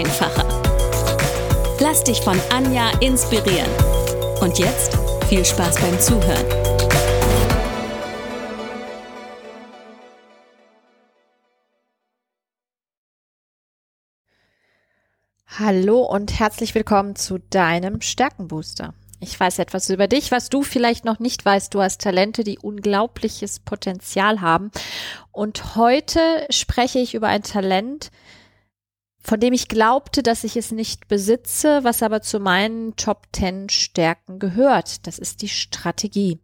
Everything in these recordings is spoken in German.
einfacher. Lass dich von Anja inspirieren. Und jetzt viel Spaß beim Zuhören. Hallo und herzlich willkommen zu deinem Stärkenbooster. Ich weiß etwas über dich, was du vielleicht noch nicht weißt. Du hast Talente, die unglaubliches Potenzial haben. Und heute spreche ich über ein Talent, von dem ich glaubte, dass ich es nicht besitze, was aber zu meinen Top 10 Stärken gehört. Das ist die Strategie.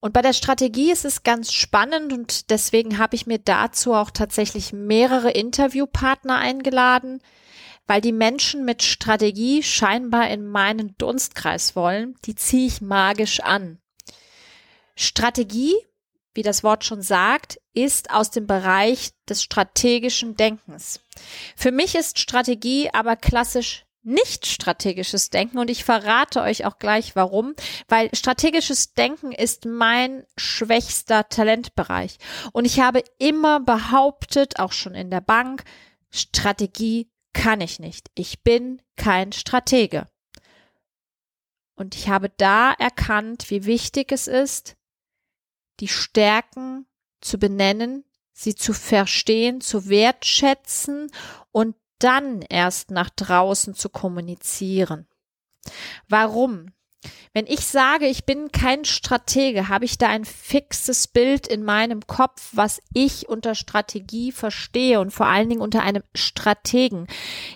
Und bei der Strategie ist es ganz spannend und deswegen habe ich mir dazu auch tatsächlich mehrere Interviewpartner eingeladen, weil die Menschen mit Strategie scheinbar in meinen Dunstkreis wollen, die ziehe ich magisch an. Strategie, wie das Wort schon sagt, ist aus dem Bereich des strategischen Denkens. Für mich ist Strategie aber klassisch nicht strategisches Denken und ich verrate euch auch gleich warum, weil strategisches Denken ist mein schwächster Talentbereich und ich habe immer behauptet, auch schon in der Bank, Strategie kann ich nicht. Ich bin kein Stratege. Und ich habe da erkannt, wie wichtig es ist, die Stärken zu benennen, sie zu verstehen, zu wertschätzen und dann erst nach draußen zu kommunizieren. Warum? Wenn ich sage, ich bin kein Stratege, habe ich da ein fixes Bild in meinem Kopf, was ich unter Strategie verstehe und vor allen Dingen unter einem Strategen.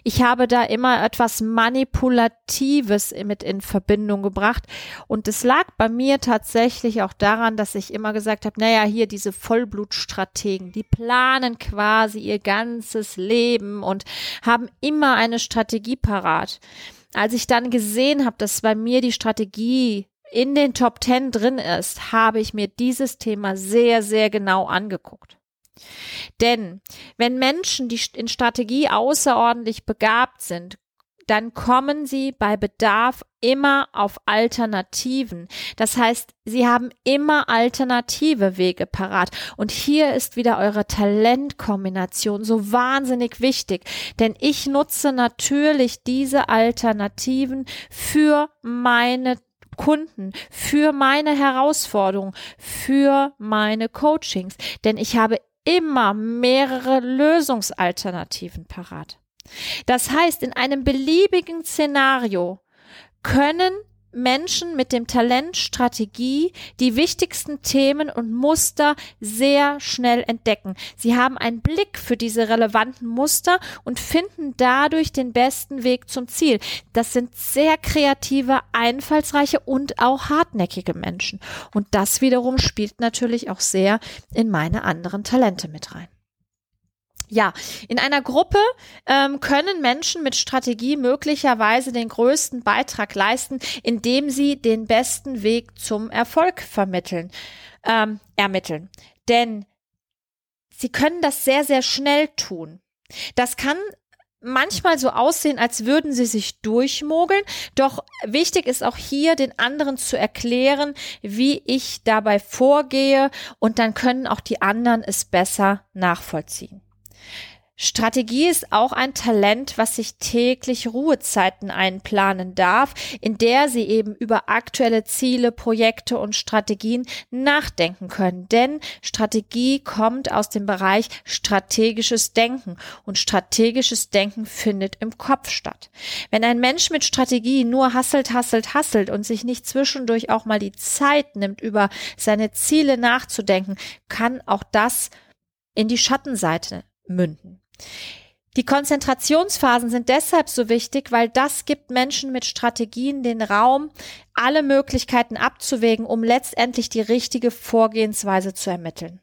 Ich habe da immer etwas Manipulatives mit in Verbindung gebracht und es lag bei mir tatsächlich auch daran, dass ich immer gesagt habe, naja, hier diese Vollblutstrategen, die planen quasi ihr ganzes Leben und haben immer eine Strategie parat als ich dann gesehen habe, dass bei mir die Strategie in den Top Ten drin ist, habe ich mir dieses Thema sehr, sehr genau angeguckt. Denn wenn Menschen, die in Strategie außerordentlich begabt sind, dann kommen sie bei Bedarf immer auf Alternativen. Das heißt, sie haben immer alternative Wege parat. Und hier ist wieder eure Talentkombination so wahnsinnig wichtig. Denn ich nutze natürlich diese Alternativen für meine Kunden, für meine Herausforderungen, für meine Coachings. Denn ich habe immer mehrere Lösungsalternativen parat. Das heißt, in einem beliebigen Szenario können Menschen mit dem Talent Strategie die wichtigsten Themen und Muster sehr schnell entdecken. Sie haben einen Blick für diese relevanten Muster und finden dadurch den besten Weg zum Ziel. Das sind sehr kreative, einfallsreiche und auch hartnäckige Menschen. Und das wiederum spielt natürlich auch sehr in meine anderen Talente mit rein. Ja, in einer Gruppe ähm, können Menschen mit Strategie möglicherweise den größten Beitrag leisten, indem sie den besten Weg zum Erfolg vermitteln, ähm, ermitteln. Denn sie können das sehr, sehr schnell tun. Das kann manchmal so aussehen, als würden sie sich durchmogeln. Doch wichtig ist auch hier, den anderen zu erklären, wie ich dabei vorgehe und dann können auch die anderen es besser nachvollziehen. Strategie ist auch ein Talent, was sich täglich Ruhezeiten einplanen darf, in der sie eben über aktuelle Ziele, Projekte und Strategien nachdenken können. Denn Strategie kommt aus dem Bereich strategisches Denken und strategisches Denken findet im Kopf statt. Wenn ein Mensch mit Strategie nur hasselt, hasselt, hasselt und sich nicht zwischendurch auch mal die Zeit nimmt, über seine Ziele nachzudenken, kann auch das in die Schattenseite münden. Die Konzentrationsphasen sind deshalb so wichtig, weil das gibt Menschen mit Strategien den Raum, alle Möglichkeiten abzuwägen, um letztendlich die richtige Vorgehensweise zu ermitteln.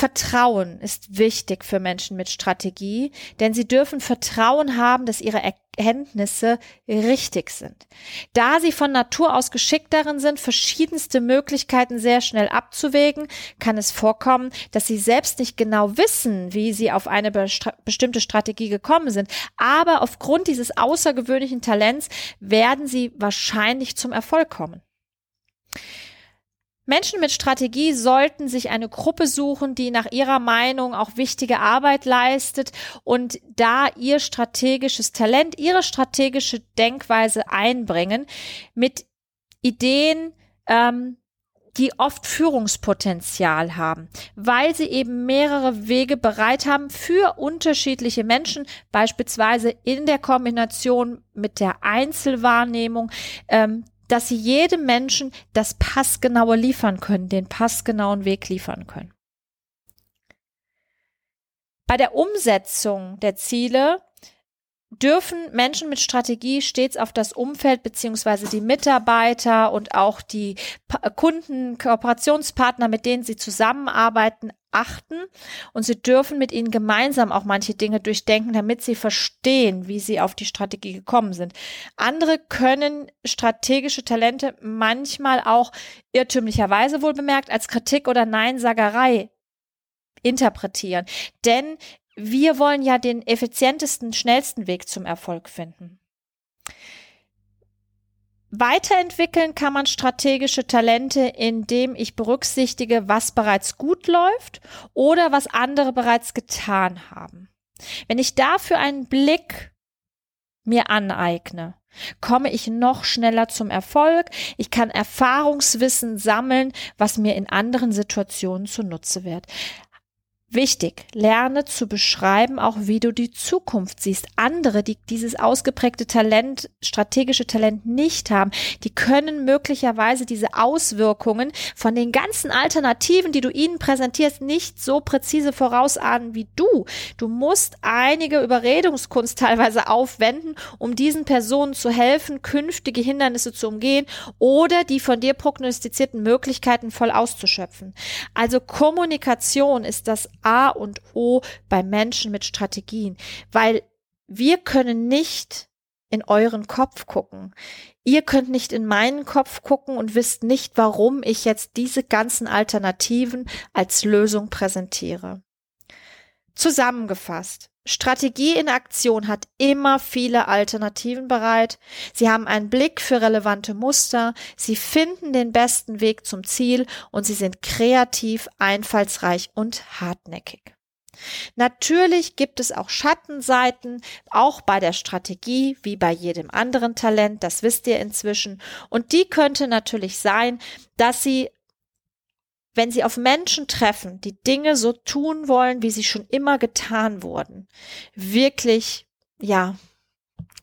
Vertrauen ist wichtig für Menschen mit Strategie, denn sie dürfen Vertrauen haben, dass ihre Erkenntnisse richtig sind. Da sie von Natur aus geschickt darin sind, verschiedenste Möglichkeiten sehr schnell abzuwägen, kann es vorkommen, dass sie selbst nicht genau wissen, wie sie auf eine bestimmte Strategie gekommen sind. Aber aufgrund dieses außergewöhnlichen Talents werden sie wahrscheinlich zum Erfolg kommen. Menschen mit Strategie sollten sich eine Gruppe suchen, die nach ihrer Meinung auch wichtige Arbeit leistet und da ihr strategisches Talent, ihre strategische Denkweise einbringen mit Ideen, ähm, die oft Führungspotenzial haben, weil sie eben mehrere Wege bereit haben für unterschiedliche Menschen, beispielsweise in der Kombination mit der Einzelwahrnehmung, ähm, dass sie jedem Menschen das Passgenaue liefern können, den passgenauen Weg liefern können. Bei der Umsetzung der Ziele dürfen Menschen mit Strategie stets auf das Umfeld beziehungsweise die Mitarbeiter und auch die Kunden, Kooperationspartner, mit denen sie zusammenarbeiten, achten und sie dürfen mit ihnen gemeinsam auch manche Dinge durchdenken, damit sie verstehen, wie sie auf die Strategie gekommen sind. Andere können strategische Talente manchmal auch irrtümlicherweise wohl bemerkt als Kritik oder Neinsagerei interpretieren. Denn wir wollen ja den effizientesten, schnellsten Weg zum Erfolg finden. Weiterentwickeln kann man strategische Talente, indem ich berücksichtige, was bereits gut läuft oder was andere bereits getan haben. Wenn ich dafür einen Blick mir aneigne, komme ich noch schneller zum Erfolg. Ich kann Erfahrungswissen sammeln, was mir in anderen Situationen zunutze wird. Wichtig, lerne zu beschreiben, auch wie du die Zukunft siehst. Andere, die dieses ausgeprägte Talent, strategische Talent nicht haben, die können möglicherweise diese Auswirkungen von den ganzen Alternativen, die du ihnen präsentierst, nicht so präzise vorausahnen wie du. Du musst einige Überredungskunst teilweise aufwenden, um diesen Personen zu helfen, künftige Hindernisse zu umgehen oder die von dir prognostizierten Möglichkeiten voll auszuschöpfen. Also Kommunikation ist das A und O bei Menschen mit Strategien, weil wir können nicht in euren Kopf gucken. Ihr könnt nicht in meinen Kopf gucken und wisst nicht, warum ich jetzt diese ganzen Alternativen als Lösung präsentiere. Zusammengefasst. Strategie in Aktion hat immer viele Alternativen bereit. Sie haben einen Blick für relevante Muster. Sie finden den besten Weg zum Ziel und sie sind kreativ, einfallsreich und hartnäckig. Natürlich gibt es auch Schattenseiten, auch bei der Strategie, wie bei jedem anderen Talent, das wisst ihr inzwischen. Und die könnte natürlich sein, dass sie wenn sie auf Menschen treffen, die Dinge so tun wollen, wie sie schon immer getan wurden, wirklich, ja,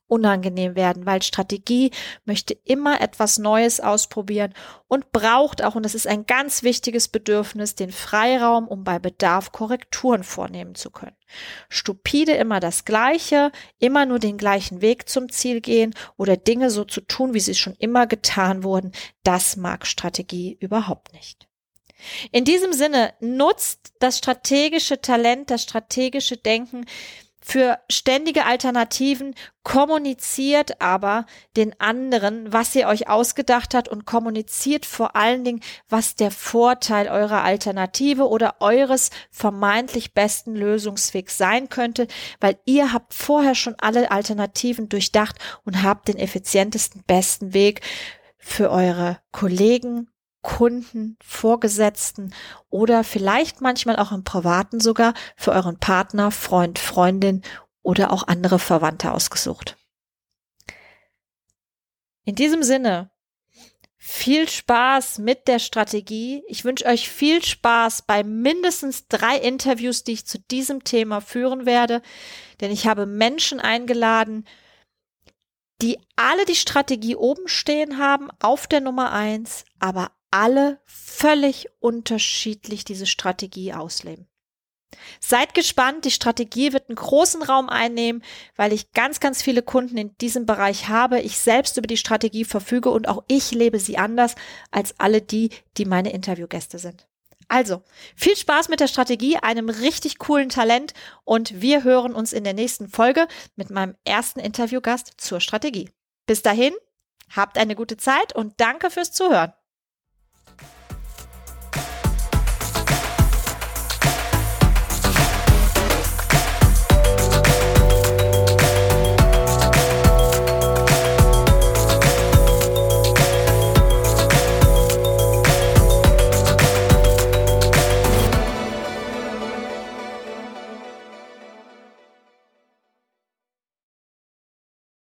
unangenehm werden, weil Strategie möchte immer etwas Neues ausprobieren und braucht auch, und das ist ein ganz wichtiges Bedürfnis, den Freiraum, um bei Bedarf Korrekturen vornehmen zu können. Stupide immer das Gleiche, immer nur den gleichen Weg zum Ziel gehen oder Dinge so zu tun, wie sie schon immer getan wurden, das mag Strategie überhaupt nicht. In diesem Sinne nutzt das strategische Talent, das strategische Denken für ständige Alternativen, kommuniziert aber den anderen, was ihr euch ausgedacht habt und kommuniziert vor allen Dingen, was der Vorteil eurer Alternative oder eures vermeintlich besten Lösungswegs sein könnte, weil ihr habt vorher schon alle Alternativen durchdacht und habt den effizientesten, besten Weg für eure Kollegen, Kunden, Vorgesetzten oder vielleicht manchmal auch im Privaten sogar für euren Partner, Freund, Freundin oder auch andere Verwandte ausgesucht. In diesem Sinne, viel Spaß mit der Strategie. Ich wünsche euch viel Spaß bei mindestens drei Interviews, die ich zu diesem Thema führen werde, denn ich habe Menschen eingeladen, die alle die Strategie oben stehen haben auf der Nummer eins, aber alle völlig unterschiedlich diese Strategie ausleben. Seid gespannt, die Strategie wird einen großen Raum einnehmen, weil ich ganz, ganz viele Kunden in diesem Bereich habe. Ich selbst über die Strategie verfüge und auch ich lebe sie anders als alle die, die meine Interviewgäste sind. Also, viel Spaß mit der Strategie, einem richtig coolen Talent und wir hören uns in der nächsten Folge mit meinem ersten Interviewgast zur Strategie. Bis dahin, habt eine gute Zeit und danke fürs Zuhören.